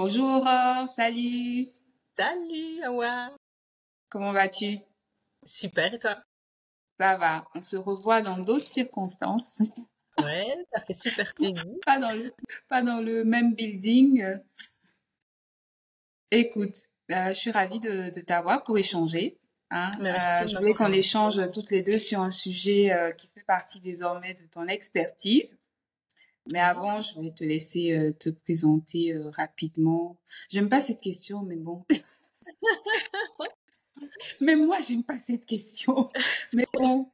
Bonjour, euh, salut. Salut, Awa. Comment vas-tu? Super, et toi? Ça va. On se revoit dans d'autres circonstances. Ouais, ça fait super plaisir. Pas dans le, pas dans le même building. Écoute, euh, je suis ravie de, de t'avoir pour échanger. Hein. Merci Euh, je voulais qu'on échange toutes les deux sur un sujet euh, qui fait partie désormais de ton expertise. Mais avant, je vais te laisser euh, te présenter euh, rapidement. J'aime pas cette question, mais bon. Même moi, j'aime pas cette question. Mais bon,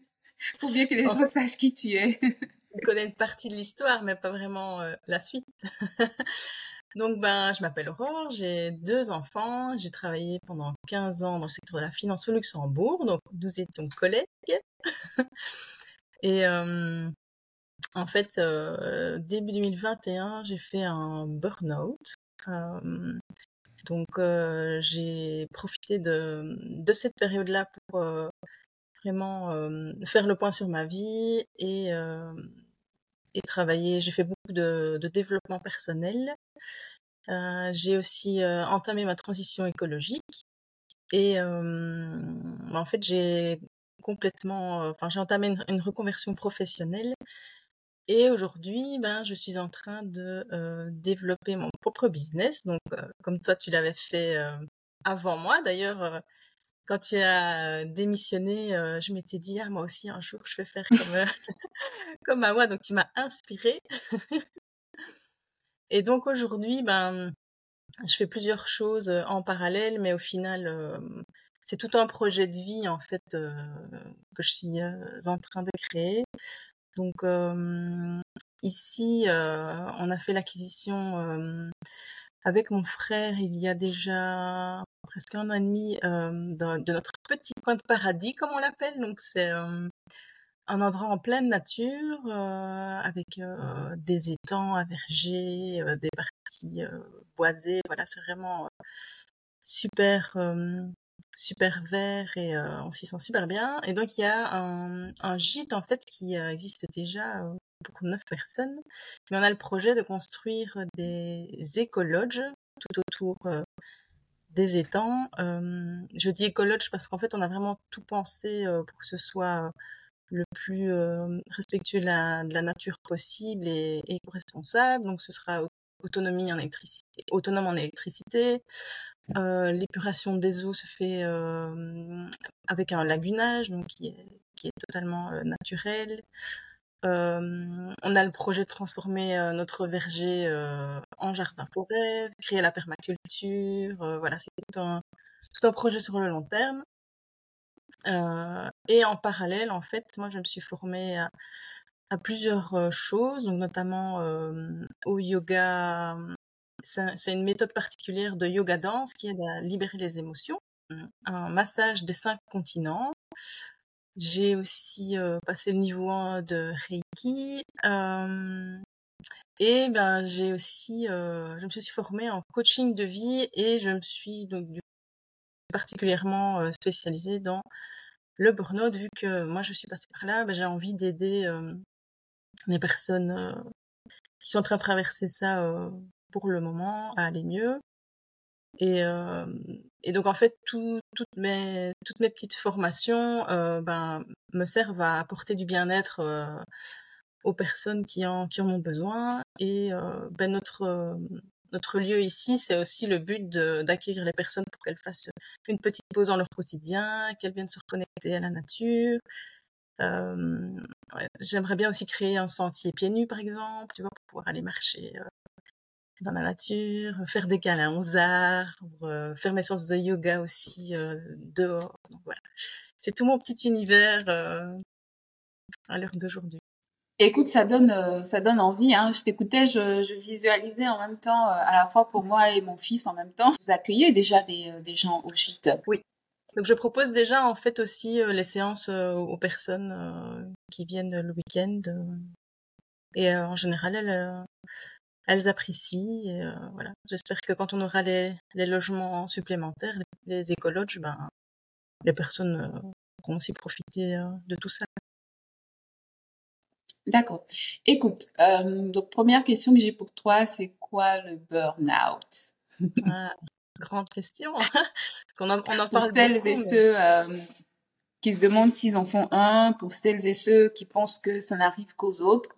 faut bien que les En gens sachent qui tu es. Je connais une partie de l'histoire, mais pas vraiment euh, la suite. Donc, ben, je m'appelle Aurore, j'ai deux enfants, j'ai travaillé pendant 15 ans dans le secteur de la finance au Luxembourg, donc nous étions collègues. Et euh, en fait, euh, début 2021, j'ai fait un burn-out. Euh, donc, euh, j'ai profité de, de cette période-là pour vraiment faire le point sur ma vie et, et travailler. J'ai fait beaucoup de, développement personnel. J'ai aussi entamé ma transition écologique et en fait j'ai complètement, enfin j'ai entamé une reconversion professionnelle et aujourd'hui ben je suis en train de euh, développer mon propre business. Donc euh, comme toi tu l'avais fait euh, avant moi d'ailleurs. quand tu as démissionné, je m'étais dit, ah, moi aussi, un jour, je vais faire comme, comme Awa. Donc, tu m'as inspirée. Et donc, aujourd'hui, ben, je fais plusieurs choses en parallèle, mais au final, c'est tout un projet de vie, en fait, que je suis en train de créer. Donc, euh, ici, euh, on a fait l'acquisition euh, avec mon frère il y a déjà presque un an et demi euh, de, de notre petit coin de paradis, comme on l'appelle. Donc, c'est euh, un endroit en pleine nature, euh, avec euh, des étangs, un verger, euh, des parties boisées. Voilà, c'est vraiment euh, super, euh, super vert et euh, on s'y sent super bien. Et donc, il y a un, gîte, en fait, qui euh, existe déjà euh, pour neuf personnes. Mais on a le projet de construire des écologes tout autour des étangs. Je dis écologe parce qu'en fait, on a vraiment tout pensé pour que ce soit le plus respectueux de la, nature possible et, et éco-responsable. Donc, ce sera au- autonomie en électricité, autonome en électricité. Euh, L'épuration des eaux se fait euh, avec un lagunage, donc qui est, totalement euh, naturel. On a le projet de transformer notre verger en jardin forêt, créer la permaculture. voilà, c'est tout un, projet sur le long terme. Et en parallèle, en fait, moi, je me suis formée à, à plusieurs choses, donc notamment au yoga. C'est un- c'est une méthode particulière de yoga danse qui aide à libérer les émotions. Un massage des cinq continents. J'ai aussi euh, passé le niveau 1 de Reiki. euh, et ben, j'ai aussi, euh, je me suis formée en coaching de vie et je me suis donc particulièrement spécialisée dans le burn-out, vu que moi je suis passée par là, ben, j'ai envie d'aider les personnes qui sont en train de traverser ça pour le moment à aller mieux. Et, euh, donc en fait, tout- toutes, mes, toutes mes petites formations euh, ben, me servent à apporter du bien-être euh, aux personnes qui en, qui en ont besoin. Et ben, notre, notre lieu ici, c'est aussi le but d'accueillir les personnes pour qu'elles fassent une petite pause dans leur quotidien, qu'elles viennent se reconnecter à la nature. J'aimerais bien aussi créer un sentier pieds nus, par exemple, tu vois, pour pouvoir aller marcher dans la nature, faire des câlins aux arbres, euh, faire mes séances de yoga aussi euh, dehors. Donc voilà, c'est tout mon petit univers euh, à l'heure d'aujourd'hui. Écoute, ça donne, ça donne envie. Hein. Je t'écoutais, je, je visualisais en même temps, à la fois pour moi et mon fils en même temps. Vous accueillez déjà des, des gens au gîte? Oui. Donc je propose déjà en fait aussi les séances aux personnes qui viennent le week-end. et en général, elles, elles apprécient. Et, euh, voilà. J'espère que quand on aura les, les logements supplémentaires, les, les écologes, ben, les personnes euh, pourront aussi profiter euh, de tout ça. D'accord. Écoute, euh, donc première question que j'ai pour toi, c'est quoi le burn-out? ah, Grande question. on, en, on en pour celles et ceux euh, qui se demandent s'ils en font un, pour celles et ceux qui pensent que ça n'arrive qu'aux autres.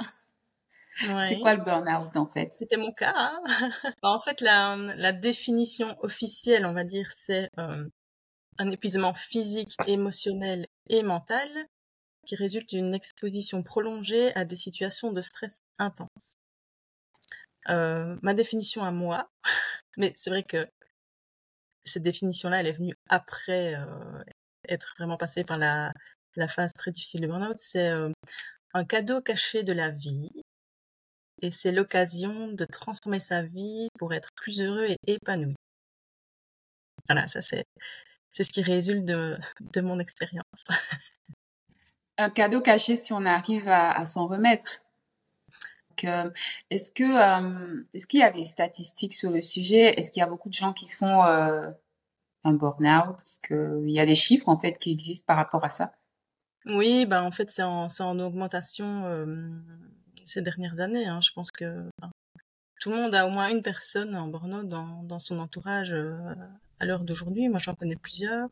C'est quoi le burn-out en fait? C'était mon cas. Hein. Bah, en fait, la, la, définition officielle, on va dire, c'est euh, un épuisement physique, émotionnel et mental qui résulte d'une exposition prolongée à des situations de stress intense. Euh, ma définition à moi, mais c'est vrai que cette définition-là, elle est venue après euh, être vraiment passée par la, la, phase très difficile de burn-out, c'est euh, un cadeau caché de la vie. Et c'est l'occasion de transformer sa vie pour être plus heureux et épanoui. Voilà, ça c'est, c'est ce qui résulte de, de mon expérience. un cadeau caché si on arrive à, à s'en remettre. Euh, est-ce que euh, est-ce qu'il y a des statistiques sur le sujet? Est-ce qu'il y a beaucoup de gens qui font euh, un burn-out? Est-ce qu'il y a des chiffres en fait qui existent par rapport à ça? Oui, ben en fait c'est en, en, augmentation ces dernières années. Hein. Je pense que tout le monde a au moins une personne en burn-out dans, son entourage à l'heure d'aujourd'hui. Moi j'en connais plusieurs.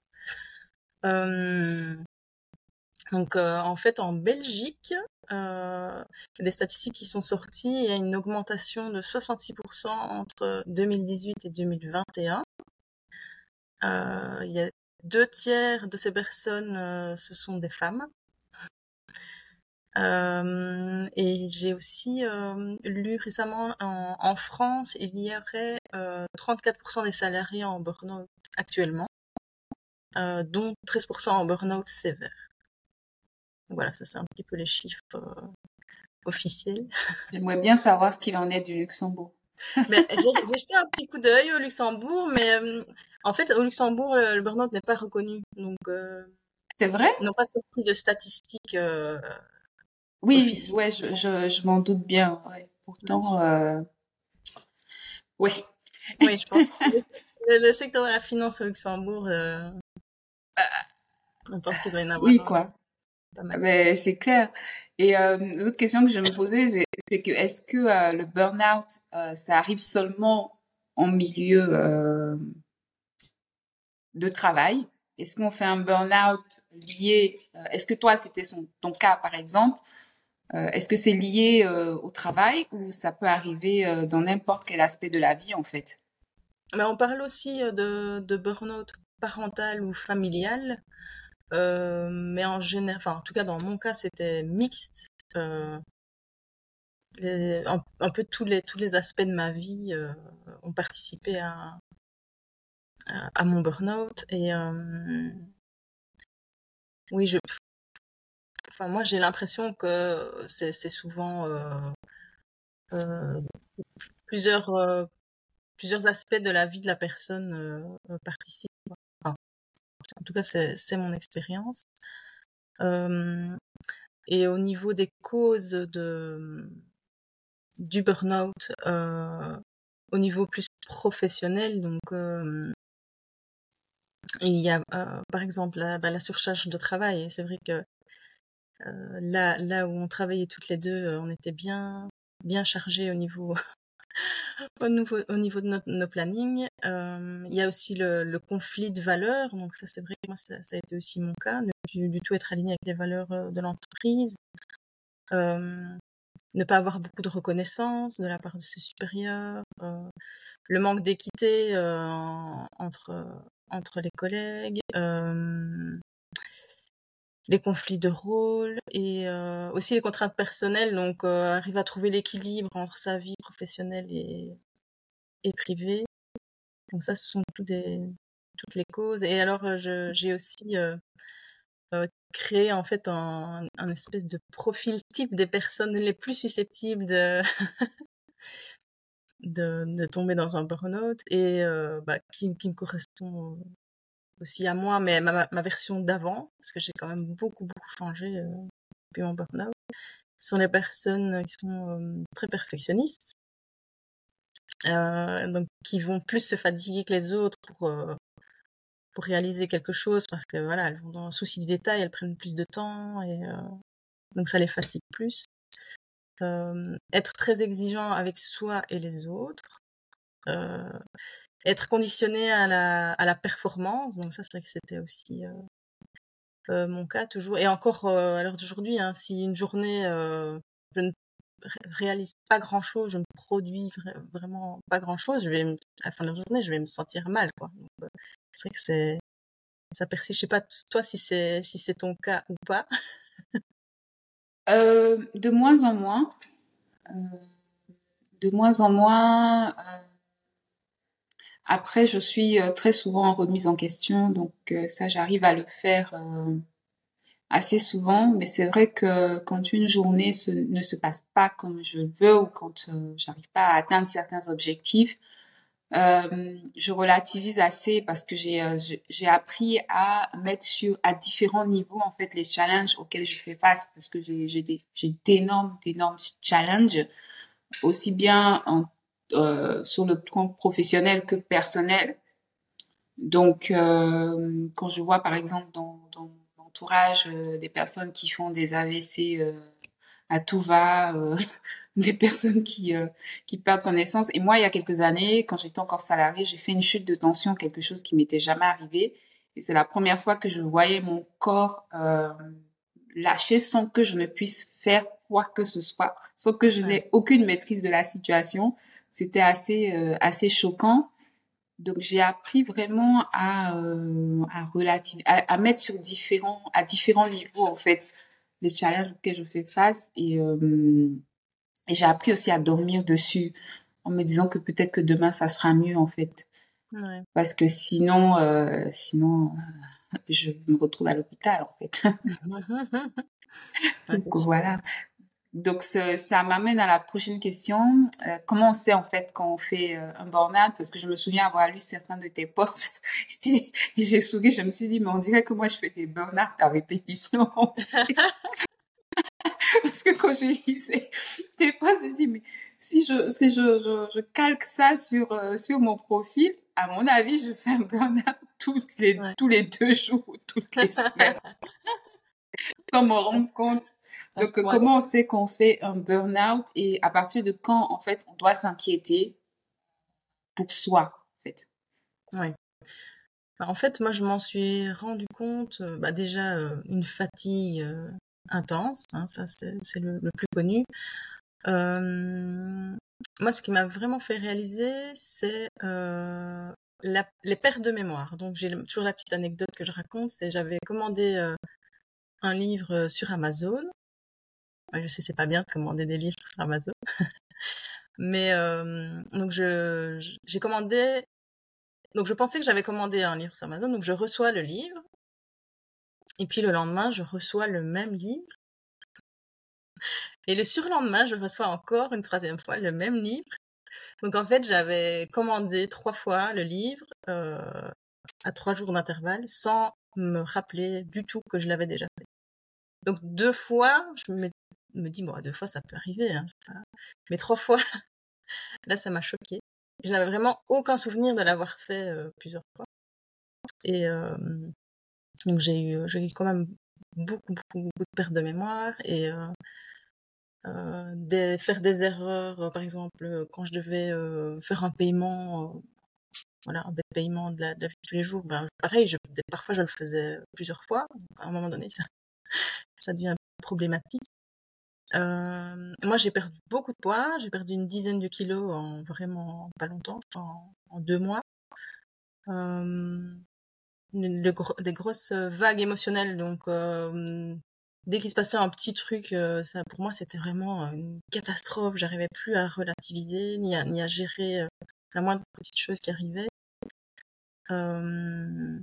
Donc euh, en fait en Belgique, euh, il y a des statistiques qui sont sorties, il y a une augmentation de 66% entre 2018 et 2021. Euh, il y a deux tiers de ces personnes, ce sont des femmes. Et j'ai aussi lu récemment en, en, France, il y aurait 34% des salariés en burn-out actuellement, dont 13% en burn-out sévère. Voilà, ça c'est un petit peu les chiffres euh, officiels. J'aimerais bien savoir ce qu'il en est du Luxembourg. Ben, j'ai jeté un petit coup d'œil au Luxembourg, mais euh, en fait, au Luxembourg, le, burn-out n'est pas reconnu. Donc, euh, c'est vrai? Ils n'ont pas sorti de statistiques. Oui, ouais, je, je, je m'en doute bien. Ouais. Pourtant, oui. Oui, je pense que le, secteur de la finance au Luxembourg, je pense qu'il doit y en avoir. Oui, quoi. Mais c'est clair. Et euh, l'autre question que je me posais, c'est que est-ce que euh, le burn-out, euh, ça arrive seulement en milieu euh, de travail? Est-ce qu'on fait un burn-out lié Est-ce que toi, c'était ton cas par exemple Est-ce que c'est lié au travail ou ça peut arriver dans n'importe quel aspect de la vie en fait? Mais on parle aussi de, de burn-out parental ou familial. Euh, mais en général, en tout cas, dans mon cas, c'était mixte. Euh, un, peu tous les, tous les aspects de ma vie euh, ont participé à, à, mon burn-out. Et oui, je, enfin, moi, j'ai l'impression que c'est souvent plusieurs, plusieurs aspects de la vie de la personne participent en tout cas, c'est mon expérience. Euh, et au niveau des causes de, du burn-out, euh, au niveau plus professionnel, donc euh, il y a par exemple la, bah, la, surcharge de travail. C'est vrai que là, là où on travaillait toutes les deux, on était bien, bien chargés au niveau au, niveau, au niveau de nos plannings. Euh, il y a aussi le, conflit de valeurs. Donc ça, c'est vrai moi, ça, a été aussi mon cas, ne plus du tout être aligné avec les valeurs euh, de l'entreprise. Euh, ne pas avoir beaucoup de reconnaissance de la part de ses supérieurs. le manque d'équité entre, entre les collègues les conflits de rôle et euh, aussi les contraintes personnelles. Donc, euh, arriver à trouver l'équilibre entre sa vie professionnelle et, et privée. Donc ça, ce sont toutes, des, toutes les causes. Et alors, euh, j'ai aussi créé en fait un, un, espèce de profil type des personnes les plus susceptibles de, de, de, tomber dans un burn-out et bah, qui, qui, me correspond aussi à moi, mais ma, version d'avant, parce que j'ai quand même beaucoup, beaucoup changé euh, depuis mon burn-out, sont les personnes qui sont euh, très perfectionnistes, euh, donc qui vont plus se fatiguer que les autres pour, pour réaliser quelque chose, parce que voilà, elles vont dans le souci du détail, elles prennent plus de temps, et donc ça les fatigue plus. être très exigeant avec soi et les autres, être conditionné à la, à la performance. Donc ça, c'est vrai que c'était aussi mon cas toujours. Et encore à l'heure d'aujourd'hui, hein, si une journée, je ne réalise pas grand chose, je ne produis vraiment pas grand chose, je vais, à la fin de la journée, je vais me sentir mal, quoi. c'est vrai que c'est, ça persiste. Je sais pas, toi, si c'est, si c'est ton cas ou pas. euh, de moins en moins. Euh, de moins en moins. Euh, après, je suis euh, très souvent en remise en question, donc ça, j'arrive à le faire assez souvent, mais c'est vrai que quand une journée ne se passe pas comme je veux ou quand euh, j'arrive pas à atteindre certains objectifs, euh, je relativise assez parce que j'ai euh, appris à mettre sur à différents niveaux en fait les challenges auxquels je fais face parce que j'ai d'énormes d'énormes challenges aussi bien en, euh, sur le plan professionnel que personnel. Donc euh, quand je vois par exemple dans entourage euh, des personnes qui font des AVC à tout va, des personnes qui qui perdent connaissance. Et moi, il y a quelques années, quand j'étais encore salariée, j'ai fait une chute de tension, quelque chose qui m'était jamais arrivé. Et c'est la première fois que je voyais mon corps lâcher sans que je ne puisse faire quoi que ce soit, sans que je n'ai aucune maîtrise de la situation. C'était assez assez choquant. Donc j'ai appris vraiment à euh, à relative à, mettre sur différents à différents niveaux en fait les challenges auxquels je fais face. Et euh, et j'ai appris aussi à dormir dessus en me disant que peut-être que demain ça sera mieux en fait. Ouais. parce que sinon euh, sinon je me retrouve à l'hôpital en fait. Donc voilà donc ça, m'amène à la prochaine question. Euh, comment on sait en fait quand on fait euh, un burn-out? Parce que je me souviens avoir lu certains de tes posts et j'ai souri, je me suis dit mais on dirait que moi je fais des burn-out à répétition. Parce que quand je lisais tes posts, je me dis mais si je si je, je, je calque ça sur euh, sur mon profil, à mon avis je fais un burn-out toutes les tous les deux jours, toutes les semaines. Sans m'en rendre compte. Donc, comment on sait qu'on fait un burn-out et à partir de quand, en fait, on doit s'inquiéter pour soi, en fait? Oui. Bah, en fait, moi, je m'en suis rendu compte, euh, bah, déjà, euh, une fatigue euh, intense, hein, ça, c'est le, plus connu. moi, ce qui m'a vraiment fait réaliser, c'est les pertes de mémoire. Donc, j'ai toujours la petite anecdote que je raconte, c'est j'avais commandé un livre sur Amazon je sais, c'est pas bien de commander des livres sur Amazon. Mais euh, donc je j'ai commandé. Donc je pensais que j'avais commandé un livre sur Amazon, donc je reçois le livre. Et puis le lendemain, je reçois le même livre. Et le surlendemain, je reçois encore une troisième fois le même livre. Donc en fait, j'avais commandé trois fois le livre euh, à trois jours d'intervalle sans me rappeler du tout que je l'avais déjà fait. Donc deux fois, je me dis, bon, deux fois, ça peut arriver, hein, mais trois fois, là, ça m'a choqué. Je n'avais vraiment aucun souvenir de l'avoir fait euh, plusieurs fois. Et euh, donc, j'ai eu, quand même beaucoup, beaucoup, de pertes de mémoire et euh, des, faire des erreurs, par exemple, quand je devais faire un paiement, voilà, un paiement de la, de vie de tous les jours, ben, pareil, parfois je le faisais plusieurs fois. à un moment donné, ça, ça devient problématique. Euh, moi, j'ai perdu beaucoup de poids. J'ai perdu une dizaine de kilos en vraiment pas longtemps, en, deux mois. Euh, des grosses vagues émotionnelles. Donc, euh, dès qu'il se passait un petit truc, euh, ça, pour moi, c'était vraiment une catastrophe. J'arrivais plus à relativiser, ni à, gérer euh, la moindre petite chose qui arrivait. Euh,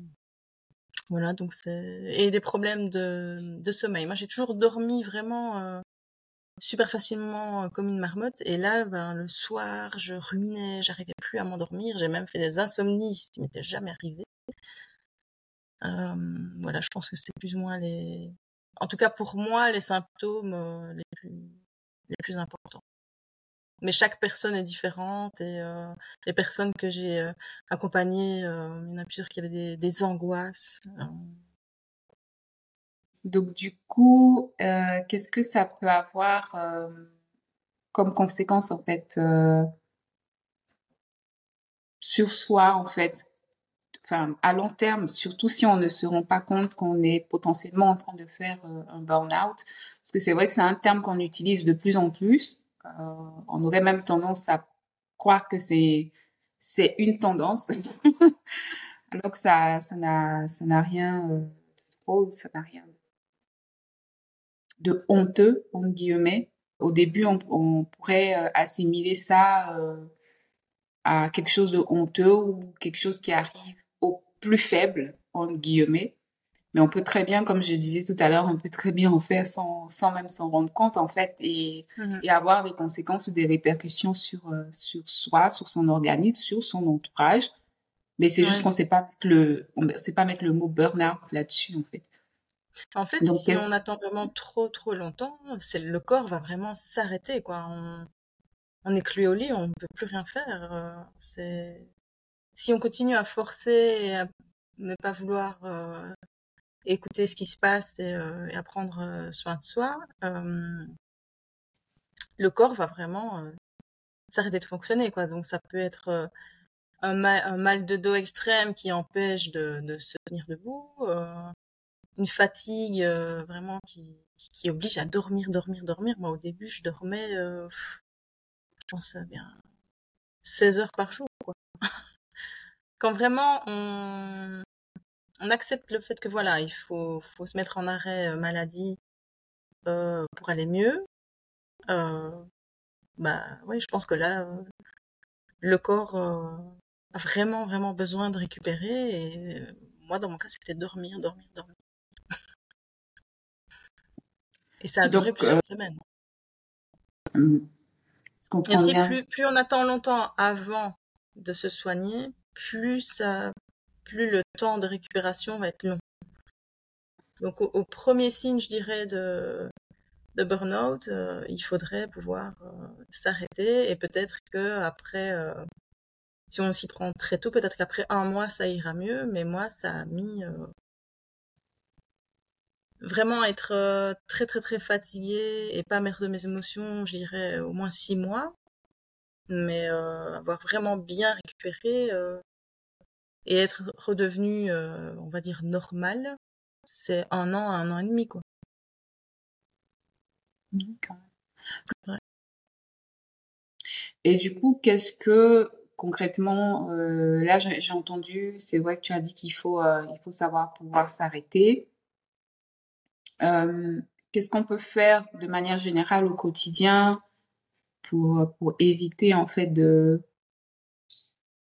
voilà, donc c'est et des problèmes de, de sommeil. Moi, j'ai toujours dormi vraiment super facilement comme une marmotte. Et là, ben, le soir, je ruminais, j'arrivais plus à m'endormir. J'ai même fait des insomnies, ce qui m'était jamais arrivé. voilà, je pense que c'est plus ou moins les, en tout cas pour moi, les symptômes les plus, les plus importants. Mais chaque personne est différente et les personnes que j'ai accompagnées, il y en a plusieurs qui avaient des angoisses. Donc du coup, euh, qu'est-ce que ça peut avoir euh, comme conséquence en fait euh, sur soi en fait? Enfin à long terme surtout si on ne se rend pas compte qu'on est potentiellement en train de faire euh, un burn-out. Parce que c'est vrai que c'est un terme qu'on utilise de plus en plus. Euh, on aurait même tendance à croire que c'est c'est une tendance. Alors que ça ça n'a ça n'a rien euh, de drôle ça n'a rien de honteux en guillemets au début on, on pourrait euh, assimiler ça euh, à quelque chose de honteux ou quelque chose qui arrive au plus faible en guillemets mais on peut très bien, comme je disais tout à l'heure, on peut très bien en faire sans, sans même s'en rendre compte en fait et, Mhm. et avoir des conséquences ou des répercussions sur euh, sur soi, sur son organisme, sur son entourage. Mais c'est juste qu'on sait pas mettre le on sait pas mettre le mot burn-out là-dessus en fait. En fait, Donc si on attend vraiment trop trop longtemps, c'est le corps va vraiment s'arrêter quoi. On, on est cloué au lit, on ne peut plus rien faire. euh, c'est si on continue à forcer et à ne pas vouloir euh, écouter ce qui se passe et, euh, et à prendre soin de soi, euh, le corps va vraiment s'arrêter de fonctionner quoi. Donc ça peut être un, mal, un mal de dos extrême qui empêche de, de se tenir debout, euh, une fatigue euh, vraiment qui, qui, oblige à dormir, dormir, dormir. Moi, au début, je dormais, euh, je pense, bien 16 heures par jour. Quoi. Quand vraiment on, on accepte le fait que voilà, il faut, faut se mettre en arrêt euh, maladie euh, pour aller mieux, euh, bah oui, je pense que là, euh, le corps a vraiment, vraiment besoin de récupérer. Et moi, dans mon cas, c'était dormir, dormir, dormir. Et ça a duré donc plusieurs euh, semaines. je Et comprends aussi, bien. plus, plus on attend longtemps avant de se soigner, plus, ça, plus le temps de récupération va être long. Donc, au, au premier signe, je dirais, de, de burn-out, euh, il faudrait pouvoir euh, s'arrêter et peut-être que après, euh, si on s'y prend très tôt, peut-être qu'après un mois, ça ira mieux. Mais moi, ça a mis vraiment être euh, très, très, très fatiguée et pas mettre de mes émotions, je dirais, au moins six mois. Mais euh, avoir vraiment bien récupéré euh, et être redevenu, euh, on va dire, normal, c'est un an, un an et demi, quoi. D'accord. Ouais. Et du coup, qu'est-ce que concrètement, euh, là j'ai entendu, c'est vrai que tu as dit qu'il faut, euh, il faut savoir pouvoir s'arrêter. Euh, qu'est-ce qu'on peut faire de manière générale au quotidien pour, pour éviter en fait de,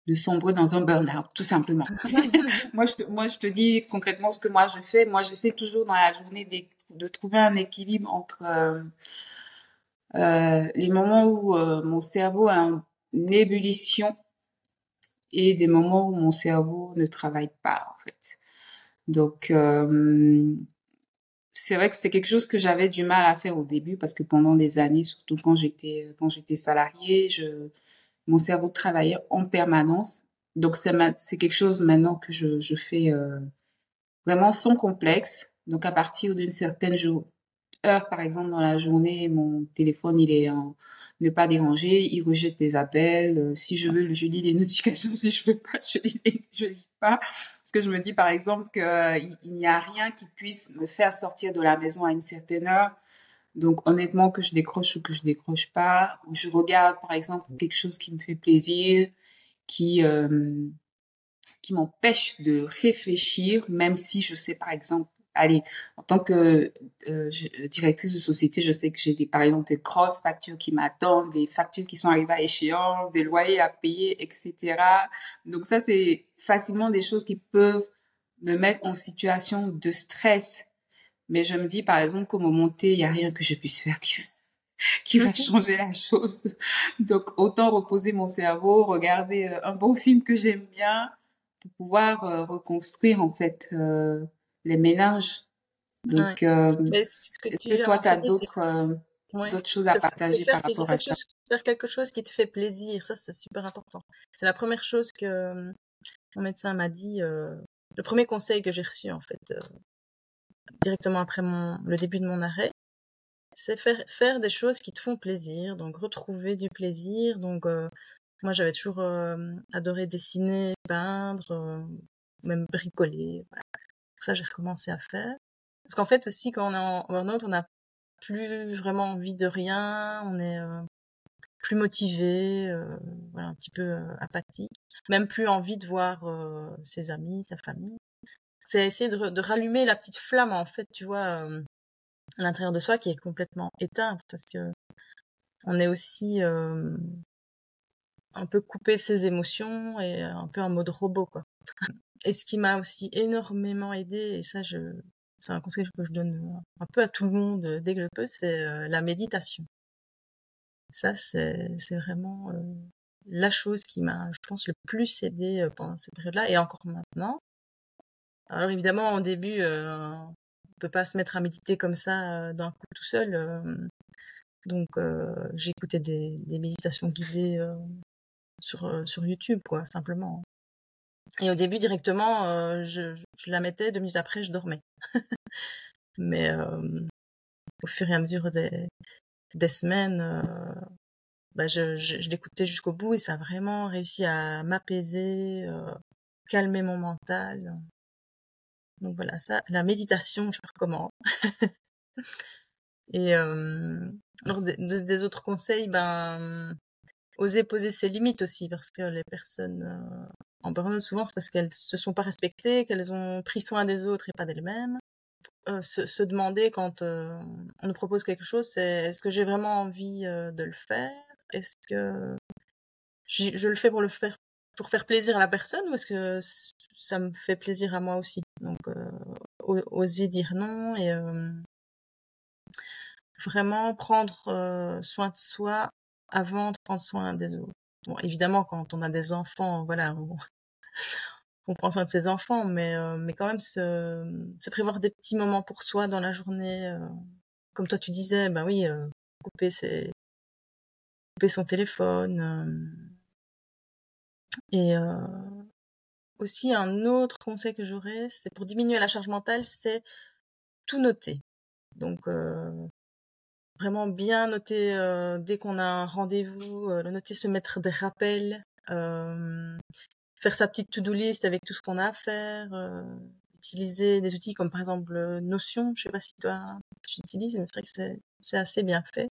de sombrer dans un burn-out, tout simplement? moi, je, te- moi, je te dis concrètement ce que moi je fais. Moi, j'essaie toujours dans la journée de, de trouver un équilibre entre euh, euh, les moments où euh, mon cerveau est en ébullition et des moments où mon cerveau ne travaille pas, en fait. Donc, c'est vrai que c'est quelque chose que j'avais du mal à faire au début parce que pendant des années, surtout quand j'étais quand j'étais salariée, je mon cerveau travaillait en permanence. Donc c'est c'est quelque chose maintenant que je je fais euh, vraiment sans complexe. Donc à partir d'une certaine jour, heure par exemple dans la journée, mon téléphone il est en ne pas déranger, il rejette les appels. Euh, si je veux, je lis les notifications. Si je veux pas, je lis, pas. Parce que je me dis par exemple que euh, n'y a rien qui puisse me faire sortir de la maison à une certaine heure. Donc honnêtement que je décroche ou que je décroche pas, je regarde par exemple quelque chose qui me fait plaisir, qui euh, qui m'empêche de réfléchir, même si je sais par exemple, allez, en tant que euh, je- directrice de société, je sais que j'ai des par exemple des grosses factures qui m'attendent, des factures qui sont arrivées à échéance, des loyers à payer, etc. Donc ça c'est facilement des choses qui peuvent me mettre en situation de stress. Mais je me dis par exemple qu'au moment T, il y a rien que je puisse faire qui qui va changer la chose. Donc autant reposer mon cerveau, regarder euh, un bon film que j'aime bien pour pouvoir euh, reconstruire en fait euh, les ménages. Ouais. Donc euh, Mais ce que est-ce tu que toi tu as d'autres euh, ouais, d'autres choses à partager par rapport à chose, ça? faire quelque chose qui te fait plaisir. Ça, c'est super important. C'est la première chose que euh, mon médecin m'a dit. euh, le premier conseil que j'ai reçu, en fait, euh, directement après mon, le début de mon arrêt, c'est faire, faire des choses qui te font plaisir. Donc, retrouver du plaisir. Donc, euh, Moi, j'avais toujours adoré dessiner, peindre, même bricoler. Voilà. Ça, j'ai recommencé à faire. Parce qu'en fait, aussi, quand on est en burn-out, on n'a plus vraiment envie de rien, on est plus motivé, voilà, un petit peu apathique, même plus envie de voir ses amis, sa famille. C'est essayer de, de, rallumer la petite flamme, en fait, tu vois, à l'intérieur de soi qui est complètement éteinte, parce que on est aussi un peu coupé ses émotions et un peu en mode robot, quoi. Et ce qui m'a aussi énormément aidé, et ça, je, c'est un conseil que je donne un peu à tout le monde dès que je peux, c'est la méditation. Ça, c'est, vraiment la chose qui m'a, je pense, le plus aidé pendant cette période-là et encore maintenant. Alors évidemment, au début, on peut pas se mettre à méditer comme ça d'un coup tout seul. donc, j'écoutais des, des méditations guidées sur YouTube, quoi, simplement. Et au début, directement, euh, je, je, la mettais, deux minutes après, je dormais. Mais euh, au fur et à mesure des, des semaines, euh, bah, je, je, je l'écoutais jusqu'au bout et ça a vraiment réussi à m'apaiser, calmer mon mental. Donc voilà, ça, la méditation, je recommande. et euh, alors des, autres conseils, ben oser poser ses limites aussi parce que les personnes euh, en burn souvent c'est parce qu'elles se sont pas respectées, qu'elles ont pris soin des autres et pas d'elles-mêmes. Euh, se, demander quand euh, on nous propose quelque chose, c'est est-ce que j'ai vraiment envie de le faire? Est-ce que je le fais pour le faire pour faire plaisir à la personne ou est-ce que ça me fait plaisir à moi aussi? Donc oser dire non et vraiment prendre soin de soi avant de prendre soin des autres. Bon, évidemment, quand on a des enfants, voilà, on prend soin de ses enfants, mais, euh, mais quand même se, prévoir des petits moments pour soi dans la journée. Euh, comme toi, tu disais, bah oui, euh, couper, son téléphone. Et aussi, un autre conseil que j'aurais, c'est pour diminuer la charge mentale, c'est tout noter. Donc, vraiment bien noter dès qu'on a un rendez-vous, noter, se mettre des rappels, faire sa petite to-do list avec tout ce qu'on a à faire, euh, utiliser des outils comme par exemple Notion, je sais pas si toi tu utilises, mais c'est vrai que c'est assez bien fait.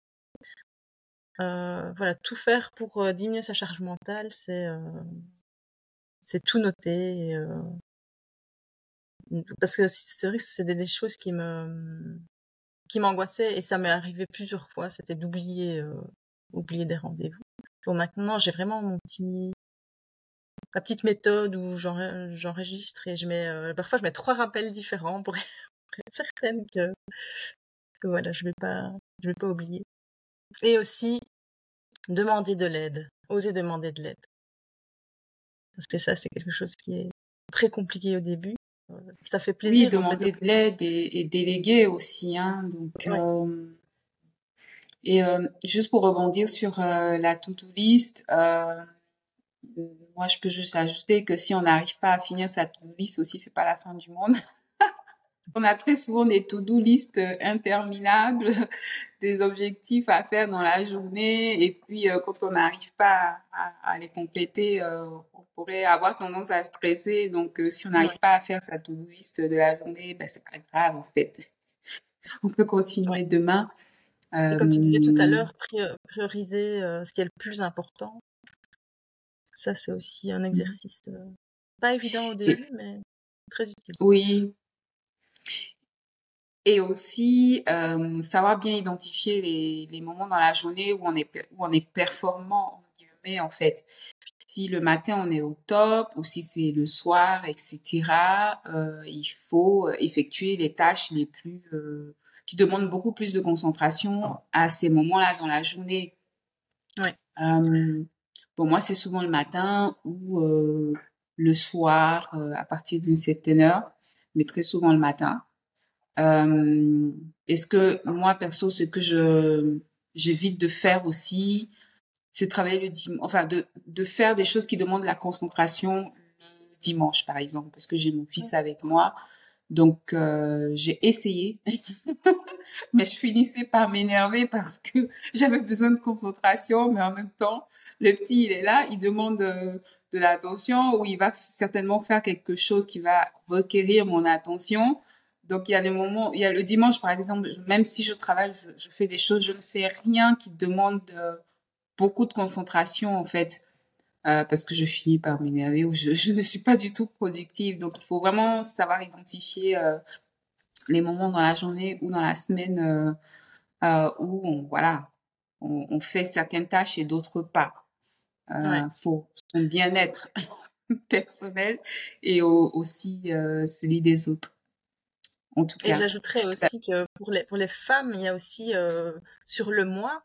voilà, tout faire pour diminuer sa charge mentale, c'est c'est tout noter. parce que c'est vrai que c'est des, choses qui me qui m'angoissait et ça m'est arrivé plusieurs fois, c'était d'oublier euh, oublier des rendez-vous. Bon, maintenant, j'ai vraiment mon petit ma petite méthode où j'enregistre et je mets euh, parfois je mets trois rappels différents pour, être certaine que, que, voilà, je vais pas je vais pas oublier. Et aussi demander de l'aide, oser demander de l'aide. Parce que ça c'est quelque chose qui est très compliqué au début ça fait plaisir. Oui, demander de l'aide et, et, déléguer aussi. Hein, donc, ouais. euh, et euh, juste pour rebondir sur euh, la to-do list, euh, moi je peux juste ajouter que si on n'arrive pas à finir sa to-do list aussi, c'est pas la fin du monde. on a très souvent des to-do list interminables, des objectifs à faire dans la journée, et puis euh, quand on n'arrive pas à, à, les compléter, euh, pourrait avoir tendance à stresser. Donc, euh, si on n'arrive ouais. pas à faire sa to-do list de la journée, ben, c'est pas grave, en fait. on peut continuer ouais. demain. Euh... Comme tu disais tout à l'heure, prioriser euh, ce qui est le plus important. Ça, c'est aussi un exercice euh, pas évident au début, mais très utile. Oui. Et aussi, euh, savoir bien identifier les, les moments dans la journée où on est, où on est performant, en fait si le matin on est au top ou si c'est le soir, etc. Euh, il faut effectuer les tâches les plus qui demandent beaucoup plus de concentration à ces moments-là dans la journée. Ouais. Euh, pour moi, c'est souvent le matin ou euh, le soir euh, à partir d'une certaine heure, mais très souvent le matin. Euh, est-ce que moi perso, ce que je j'évite de faire aussi, c'est travailler le dimanche, enfin de, de faire des choses qui demandent la concentration le dimanche, par exemple, parce que j'ai mon fils avec moi. Donc j'ai essayé, mais je finissais par m'énerver parce que j'avais besoin de concentration, mais en même temps, le petit il est là, il demande de l'attention ou il va certainement faire quelque chose qui va requérir mon attention. Donc il y a des moments, il y a le dimanche par exemple, même si je travaille, je, fais des choses, je ne fais rien qui demande euh, beaucoup de concentration en fait, euh, parce que je finis par m'énerver ou je, ne suis pas du tout productive. Donc il faut vraiment savoir identifier euh, les moments dans la journée ou dans la semaine où on, voilà, on, on, fait certaines tâches et d'autres pas. Euh, faut son bien-être personnel et aussi celui des autres. En tout cas. Et j'ajouterais aussi que pour les, pour les femmes, il y a aussi euh, sur le mois,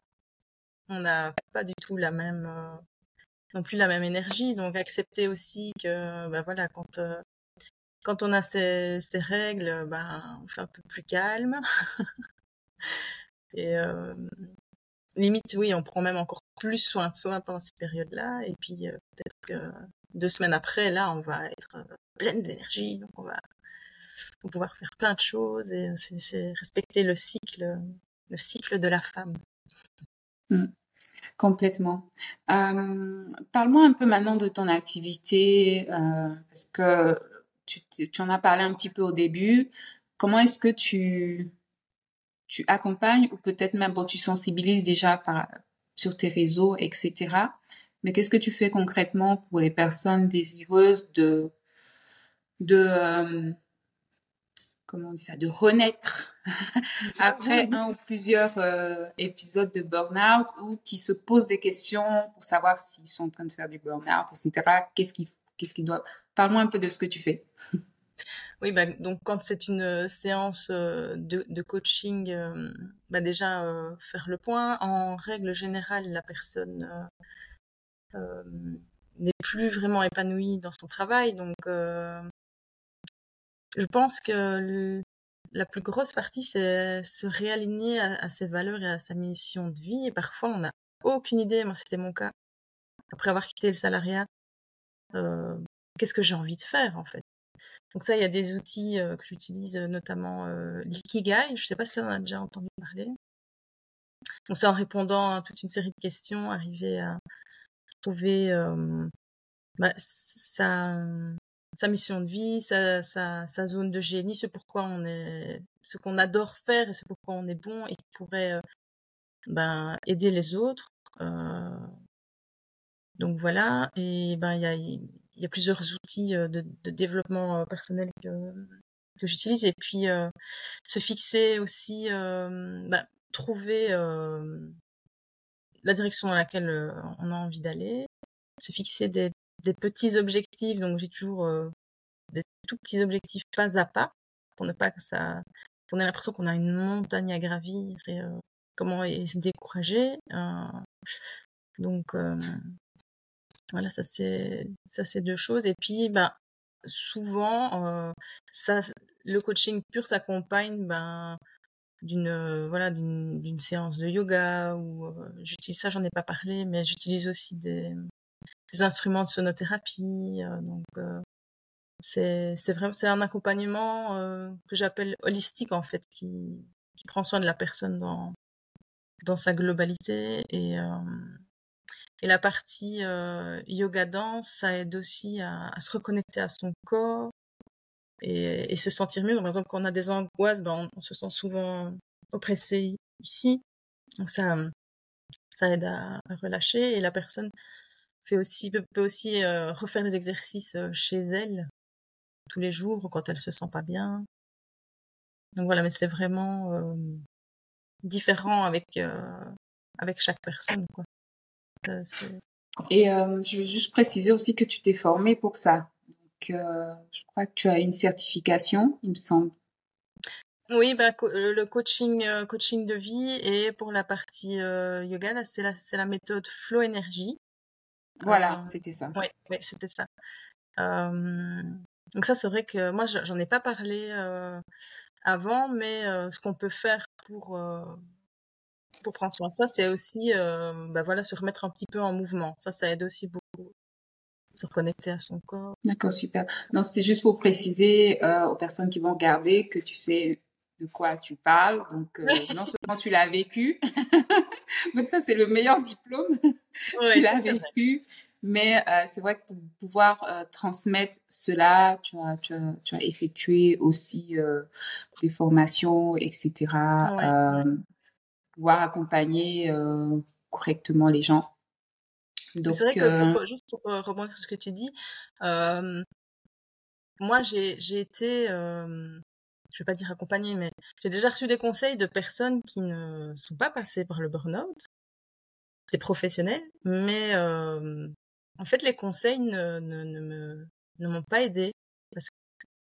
on n'a pas du tout la même, euh, non plus la même énergie. Donc accepter aussi que, ben voilà, quand, euh, on a ces, règles, ben, on fait un peu plus calme. Et limite, oui, on prend même encore plus soin de soi pendant cette période-là. Et puis peut-être que deux semaines après, là, on va être pleine d'énergie. Donc on va pouvoir faire plein de choses et c'est respecter le cycle, le cycle de la femme. Mmh. Complètement. Euh, Parle-moi un peu maintenant de ton activité, euh, parce que tu, en as parlé un petit peu au début. Comment est-ce que tu, tu accompagnes ou peut-être même bon, tu sensibilises déjà par, sur tes réseaux, etc. Mais qu'est-ce que tu fais concrètement pour les personnes désireuses de, de, euh, comment on dit ça, de renaître après un ou plusieurs euh, épisodes de burn-out ou qui se posent des questions pour savoir s'ils sont en train de faire du burn-out, etc. Qu'est-ce qui, qu'est-ce doit. Parle-moi un peu de ce que tu fais. Oui, bah, donc quand c'est une euh, séance euh, de, de coaching, bah déjà faire le point. En règle générale, la personne n'est plus vraiment épanouie dans son travail, donc je pense que la plus grosse partie, c'est se réaligner à, ses valeurs et à sa mission de vie. Et parfois, on n'a aucune idée, moi c'était mon cas, après avoir quitté le salariat, euh, qu'est-ce que j'ai envie de faire en fait? Donc ça, il y a des outils euh, que j'utilise, euh, notamment l'Ikigai. Je ne sais pas si tu en as déjà entendu parler. Donc c'est en répondant à toute une série de questions, arriver à trouver bah, sa, sa mission de vie, sa, sa, sa, zone de génie, ce pourquoi on est, ce qu'on adore faire et ce pourquoi on est bon et qui pourrait euh, ben, aider les autres. Euh, donc voilà, et ben il y a, y a plusieurs outils euh, de, de développement personnel que, que j'utilise. Et puis se fixer aussi, ben, trouver la direction dans laquelle on a envie d'aller, se fixer des, des petits objectifs. Donc j'ai toujours euh, des tout petits objectifs pas à pas pour ne pas que ça, qu'on ait l'impression qu'on a une montagne à gravir et euh, comment se décourager. Euh, donc voilà, ça c'est ça c'est deux choses. Et puis ben souvent ça le coaching pur s'accompagne ben d'une voilà d'une séance de yoga ou j'utilise ça j'en ai pas parlé mais j'utilise aussi des des instruments de sonothérapie. Euh, donc, euh, c'est vraiment c'est un accompagnement euh, que j'appelle holistique en fait, qui, qui prend soin de la personne dans dans sa globalité et et la partie yoga danse, ça aide aussi à, à, se reconnecter à son corps et, et se sentir mieux. Donc, par exemple, quand on a des angoisses, ben, on, se sent souvent oppressé ici. Donc ça, ça aide à, à relâcher et la personne fait aussi, peut, aussi euh, refaire des exercices euh, chez elle tous les jours quand elle se sent pas bien. Donc voilà, mais c'est vraiment euh, différent avec, avec chaque personne. Quoi. Et je veux juste préciser aussi que tu t'es formé pour ça. Donc, je crois que tu as une certification, il me semble. Oui, bah, le coaching, coaching de vie et pour la partie yoga, c'est la, la méthode Flow Energy. Voilà, c'était ça. Oui, c'était ça. donc ça, c'est vrai que moi, j'en ai pas parlé avant, mais ce qu'on peut faire pour pour prendre soin de soi, c'est aussi, bah voilà, se remettre un petit peu en mouvement. Ça, ça aide aussi beaucoup. se reconnecter à son corps. D'accord, super. Non, c'était juste pour préciser aux personnes qui vont regarder que tu sais de quoi tu parles. Donc, non seulement tu l'as vécu, donc ça c'est le meilleur diplôme, tu l'as vécu, mais euh, c'est vrai que pour pouvoir euh, transmettre cela, tu as, tu as, tu as effectué aussi euh, des formations, etc. Ouais, Pouvoir accompagner correctement les gens. Donc, c'est vrai que, juste pour rebondir sur ce que tu dis, moi j'ai été, je vais pas dire accompagnée, mais j'ai déjà reçu des conseils de personnes qui ne sont pas passées par le burn-out, c'est professionnel, mais en fait, les conseils ne, m'ont pas aidé.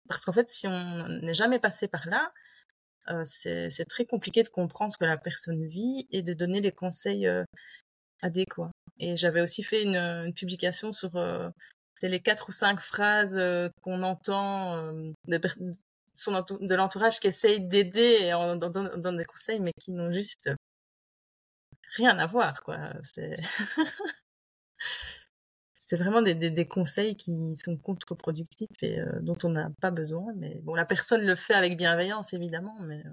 Parce, qu'en fait, si on n'est jamais passé par là, euh, c'est, très compliqué de comprendre ce que la personne vit et de donner les conseils euh, adéquats. Et j'avais aussi fait une, publication sur euh, les quatre ou cinq phrases euh, qu'on entend euh, de, de l'entourage qui essaye d'aider et donne des conseils, mais qui n'ont juste rien à voir, quoi. C'est vraiment des, conseils qui sont contre-productifs et euh, dont on n'a pas besoin. Mais bon, la personne le fait avec bienveillance, évidemment, mais... Euh.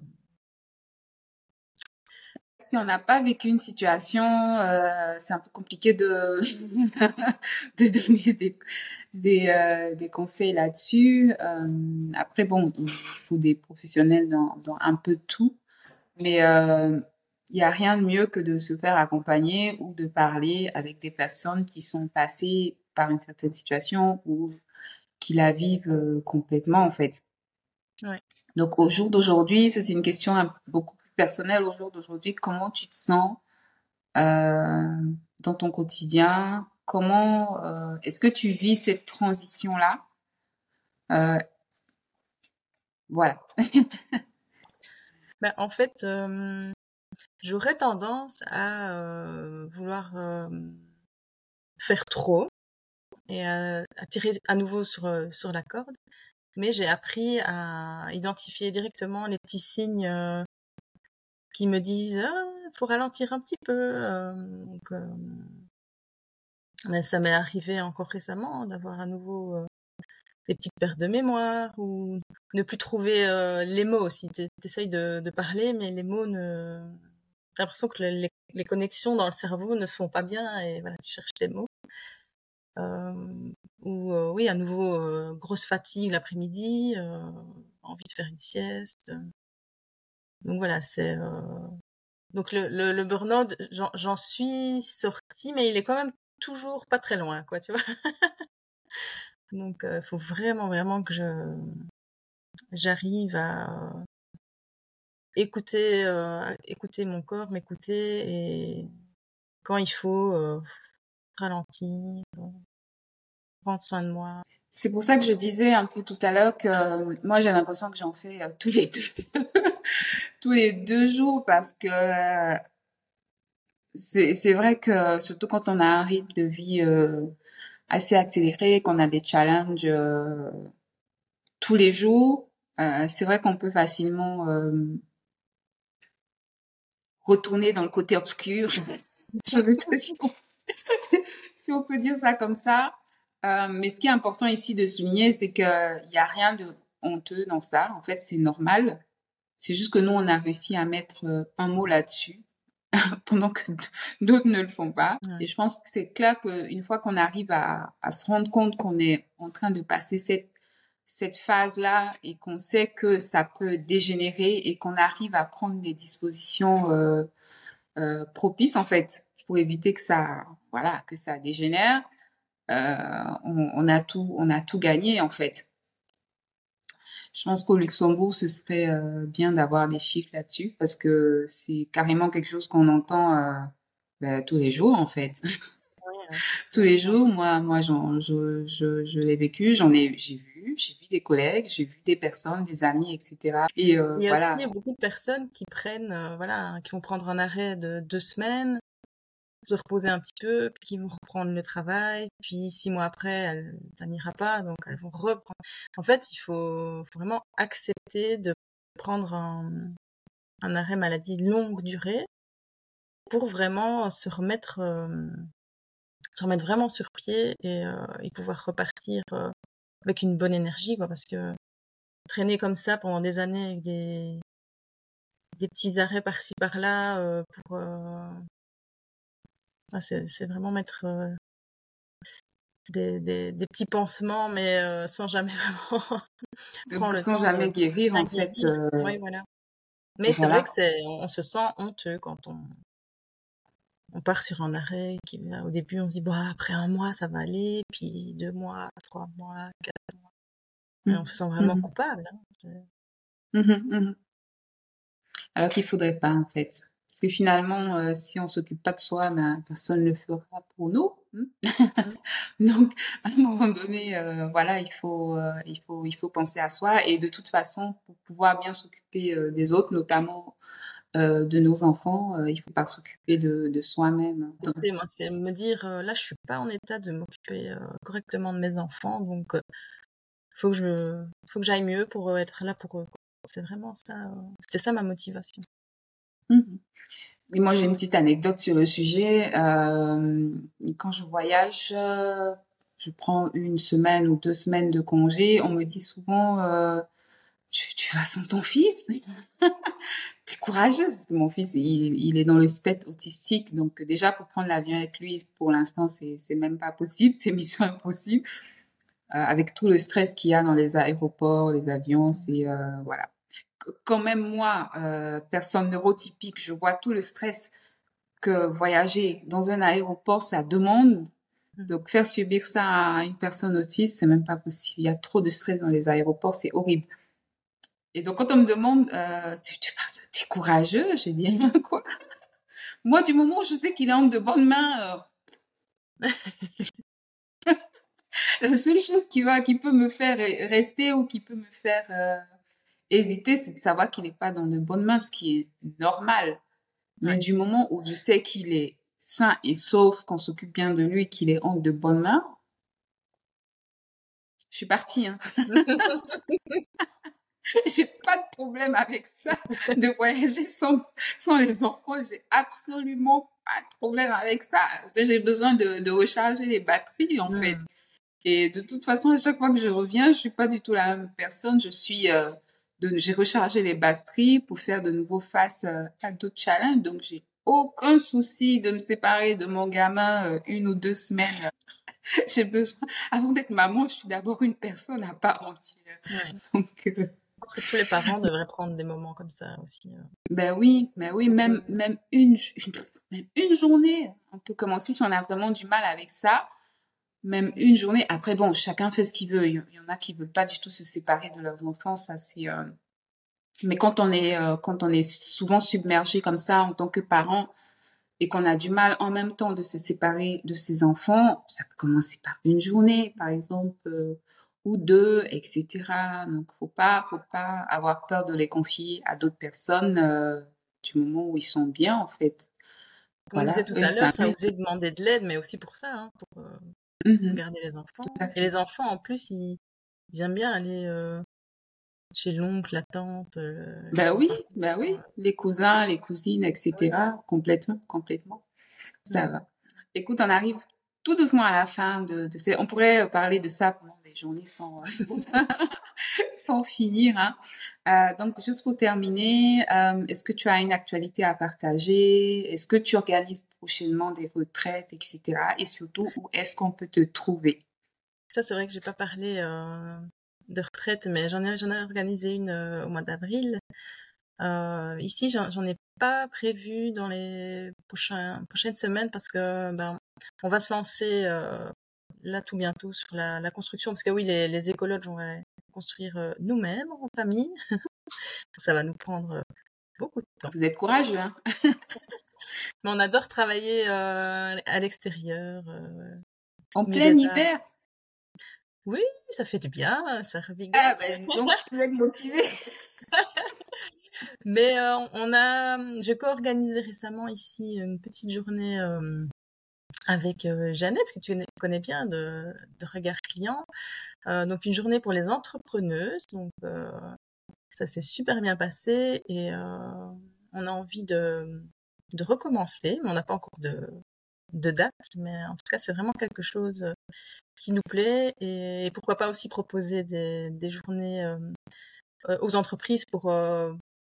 Si on n'a pas vécu une situation, euh, c'est un peu compliqué de, de donner des, des, euh, des conseils là-dessus. Euh, après, bon, il faut des professionnels dans, dans un peu tout. Mais il n'y a rien de mieux que de se faire accompagner ou de parler avec des personnes qui sont passées par une certaine situation ou qui la vivent complètement en fait. Ouais. Donc au jour d'aujourd'hui, ça c'est une question beaucoup plus personnelle au jour d'aujourd'hui. Comment tu te sens euh, dans ton quotidien Comment euh, est-ce que tu vis cette transition là euh, Voilà. ben, en fait, J'aurais tendance à vouloir faire trop et à, à, tirer à nouveau sur, sur la corde. Mais j'ai appris à identifier directement les petits signes qui me disent ah, faut ralentir un petit peu. donc, mais ça m'est arrivé encore récemment d'avoir à nouveau des petites pertes de mémoire ou ne plus trouver les mots aussi. T'essayes de, de parler, mais les mots ne l'impression que les, les, connexions dans le cerveau ne se font pas bien et voilà, tu cherches les mots. Euh, ou euh, oui, à nouveau, euh, grosse fatigue l'après-midi, euh, envie de faire une sieste. Donc voilà, c'est. Euh, donc le, le, le burn-out, j'en suis sortie, mais il est quand même toujours pas très loin, quoi, tu vois. Donc il faut vraiment, vraiment que je j'arrive à écouter, euh, écouter mon corps, m'écouter et quand il faut euh, ralentir, prendre soin de moi. C'est pour ça que je disais un peu tout à l'heure que euh, moi j'ai l'impression que j'en fais euh, tous les deux tous les deux jours parce que euh, c'est vrai que surtout quand on a un rythme de vie euh, assez accéléré, qu'on a des challenges tous les jours, c'est vrai qu'on peut facilement retourner dans le côté obscur. Je sais pas si on, si on peut dire ça comme ça. Euh, mais ce qui est important ici de souligner, c'est qu'il n'y a rien de honteux dans ça. En fait, c'est normal. C'est juste que nous, on a réussi à mettre euh, un mot là-dessus pendant que d'autres ne le font pas. Ouais. Et je pense que c'est clair qu'une fois qu'on arrive à, à se rendre compte qu'on est en train de passer cette cette phase-là et qu'on sait que ça peut dégénérer et qu'on arrive à prendre des dispositions euh, euh, propices en fait pour éviter que ça voilà que ça dégénère euh, on, on, a tout on a tout gagné en fait je pense qu'au Luxembourg ce serait euh, bien d'avoir des chiffres là-dessus parce que c'est carrément quelque chose qu'on entend euh, ben, tous les jours en fait tous les jours moi moi j'en je je, je l'ai vécu j'en ai j'ai vu j'ai vu des collègues, j'ai vu des personnes, des amis, etc. Et euh, il y a voilà. aussi beaucoup de personnes qui prennent, euh, voilà, qui vont prendre un arrêt de deux semaines, se reposer un petit peu, puis qui vont reprendre le travail, puis six mois après, ça n'ira pas, donc elles vont reprendre. En fait, il faut vraiment accepter de prendre un, un arrêt maladie longue durée pour vraiment se remettre euh, se remettre vraiment sur pied et, et pouvoir repartir avec une bonne énergie, quoi, parce que traîner comme ça pendant des années avec des, des petits arrêts par-ci par-là pour c'est vraiment mettre des, des, des, petits pansements, mais sans jamais vraiment. sans jamais guérir, en fait. Oui, voilà. Mais c'est vrai que c'est, on se sent honteux quand on, on part sur un arrêt. Qui, au début, on se dit, bon, après un mois, ça va aller, puis deux mois, trois mois, quatre mois. Et on se sent vraiment mmh coupable. Hein, mmh mmh Alors qu'il faudrait pas, en fait. Parce que finalement, euh, si on s'occupe pas de soi, ben, personne ne le fera pour nous. Hein. Donc, à un moment donné, euh, voilà, il faut, euh, il faut, il faut penser à soi. Et de toute façon, pour pouvoir bien s'occuper des autres, notamment de nos enfants, il faut pas s'occuper de, de soi-même. C'est me dire, là, je suis pas en état de m'occuper correctement de mes enfants, donc faut que je, faut que j'aille mieux pour être là pour eux. C'est vraiment ça. C'était ça ma motivation. Mmh et moi, j'ai une petite anecdote sur le sujet. Euh, quand je voyage, je prends une semaine ou deux semaines de congé. On me dit souvent, euh, tu, vas sans ton fils? T'es courageuse parce que mon fils, il, il, est dans le spectre autistique. Donc déjà, pour prendre l'avion avec lui, pour l'instant, c'est, même pas possible. C'est mission impossible. Euh, avec tout le stress qu'il y a dans les aéroports, les avions, c'est... Voilà quand même moi, euh, personne neurotypique, je vois tout le stress que voyager dans un aéroport, ça demande. Mmh. Donc faire subir ça à une personne autiste, c'est même pas possible. Il y a trop de stress dans les aéroports, c'est horrible. Et donc quand on me demande, euh, tu, tu es courageux, j'ai dit quoi? Moi, du moment où je sais qu'il est en de bonnes mains, euh... la seule chose qui va, qui peut me faire rester ou qui peut me faire hésiter, c'est de savoir qu'il n'est pas dans de bonnes mains, ce qui est normal. Mais du moment où je sais qu'il est sain et sauf, qu'on s'occupe bien de lui, qu'il est en de bonnes mains, je suis partie. Hein. j'ai pas de problème avec ça, de voyager sans, sans les enfants. J'ai absolument pas de problème avec ça. Parce que j'ai besoin de, de recharger les batteries, en fait. Et de toute façon, à chaque fois que je reviens, je suis pas du tout la même personne. Je suis, euh, j'ai rechargé les batteries pour faire de nouveau face euh, à d'autres challenges. Donc, j'ai aucun souci de me séparer de mon gamin euh, une ou deux semaines. j'ai besoin, avant d'être maman, je suis d'abord une personne à part entière. Donc, euh... Je pense que tous les parents devraient prendre des moments comme ça aussi. Euh. Ben oui, ben oui, même, même une, une, même une journée. On peut commencer si on a vraiment du mal avec ça même une journée. Après, bon, chacun fait ce qu'il veut. Il y en a qui veulent pas du tout se séparer de leurs enfants. Ça, c'est. Euh... Mais quand on est, euh, quand on est souvent submergé comme ça en tant que parent et qu'on a du mal en même temps de se séparer de ses enfants, ça peut commencer par une journée, par exemple, euh, ou deux, etc. Donc, faut pas, faut pas avoir peur de les confier à d'autres personnes du moment où ils sont bien, en fait. Comme voilà. tout à l'heure, ça osé demander de l'aide, mais aussi pour ça, hein, pour, Mmh garder les enfants. Et les enfants, en plus, ils, aiment bien aller euh, chez l'oncle, la tante. Euh, bah oui, bah oui, les cousins, les cousines, etc. Complètement, complètement. Ça va. Écoute, on arrive tout doucement à la fin de, de ces... On pourrait parler de ça pendant des journées sans, sans finir. Hein. Euh, donc, juste pour terminer, euh, est-ce que tu as une actualité à partager? Est-ce que tu organises prochainement des retraites, etc. Et surtout, où est-ce qu'on peut te trouver? Ça, c'est vrai que j'ai pas parlé euh, de retraite, mais j'en ai, ai organisé une au mois d'avril. ici, j'en ai pas prévu dans les prochains, prochaines semaines parce que ben, on va se lancer là tout bientôt sur la, construction, parce que oui, les, les écologes, on va construire euh, nous-mêmes en famille. ça va nous prendre euh, beaucoup de temps. Vous êtes courageux, hein? Mais on adore travailler euh, à l'extérieur. en plein hiver? Oui, ça fait du bien, ça revigore. Ah ben donc vous êtes motivés Mais on a, j'ai co-organisé récemment ici une petite journée avec Jeannette, que tu connais bien de, de Regard Client. donc une journée pour les entrepreneuses. Donc ça s'est super bien passé et on a envie de, de recommencer, on n'a pas encore de, de date, mais en tout cas, c'est vraiment quelque chose qui nous plaît et, pourquoi pas aussi proposer des, des journées aux entreprises pour,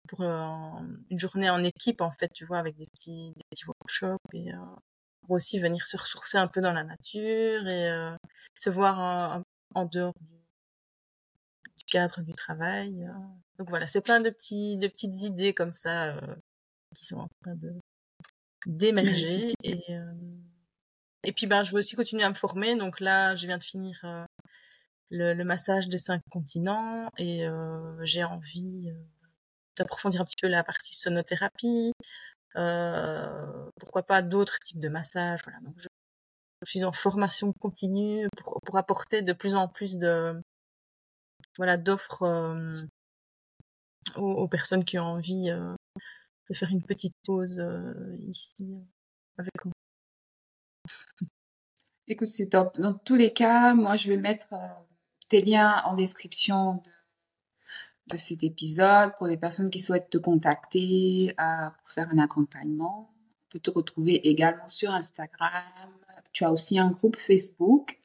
pour une journée en équipe, en fait, tu vois, avec des petits, des petits workshops et pour aussi venir se ressourcer un peu dans la nature et se voir en, dehors du, cadre du travail. Donc voilà, c'est plein de, petits, de petites idées comme ça qui sont en train de d'émerger. et, et puis ben, je veux aussi continuer à me former. Donc là, je viens de finir le, le, massage des cinq continents et j'ai envie d'approfondir un petit peu la partie sonothérapie. pourquoi pas d'autres types de massages. Voilà. Donc je, je suis en formation continue pour, pour, apporter de plus en plus de voilà d'offres aux, aux, personnes qui ont envie faire une petite pause ici avec moi. Écoute, c'est top. Dans tous les cas, moi, je vais mettre tes liens en description de, cet épisode pour les personnes qui souhaitent te contacter euh, pour faire un accompagnement. On peut te retrouver également sur Instagram. Tu as aussi un groupe Facebook.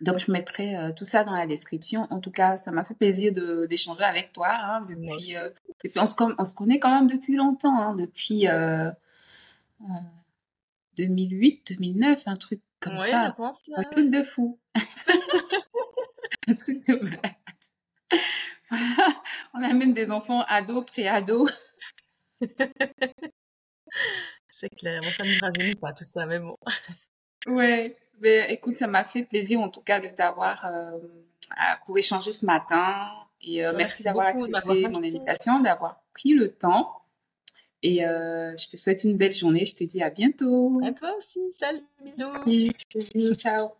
Donc, je mettrai euh, tout ça dans la description. En tout cas, ça m'a fait plaisir d'échanger avec toi. Hein, depuis, euh, depuis on, se, on, se, connaît quand même depuis longtemps, hein, depuis 2008, 2009, un truc comme ouais, ça. Pense, un truc de fou. un truc de malade. On a même des enfants ados, pré-ados. C'est clair. Bon, ça ne rajeunit pas tout ça, mais bon. Ouais. Mais écoute, ça m'a fait plaisir en tout cas de t'avoir euh, pour échanger ce matin. Et euh, merci, merci d'avoir accepté mon invitation, d'avoir pris le temps. Et euh, je te souhaite une belle journée. Je te dis à bientôt. À toi aussi. Salut. Bisous. Ciao.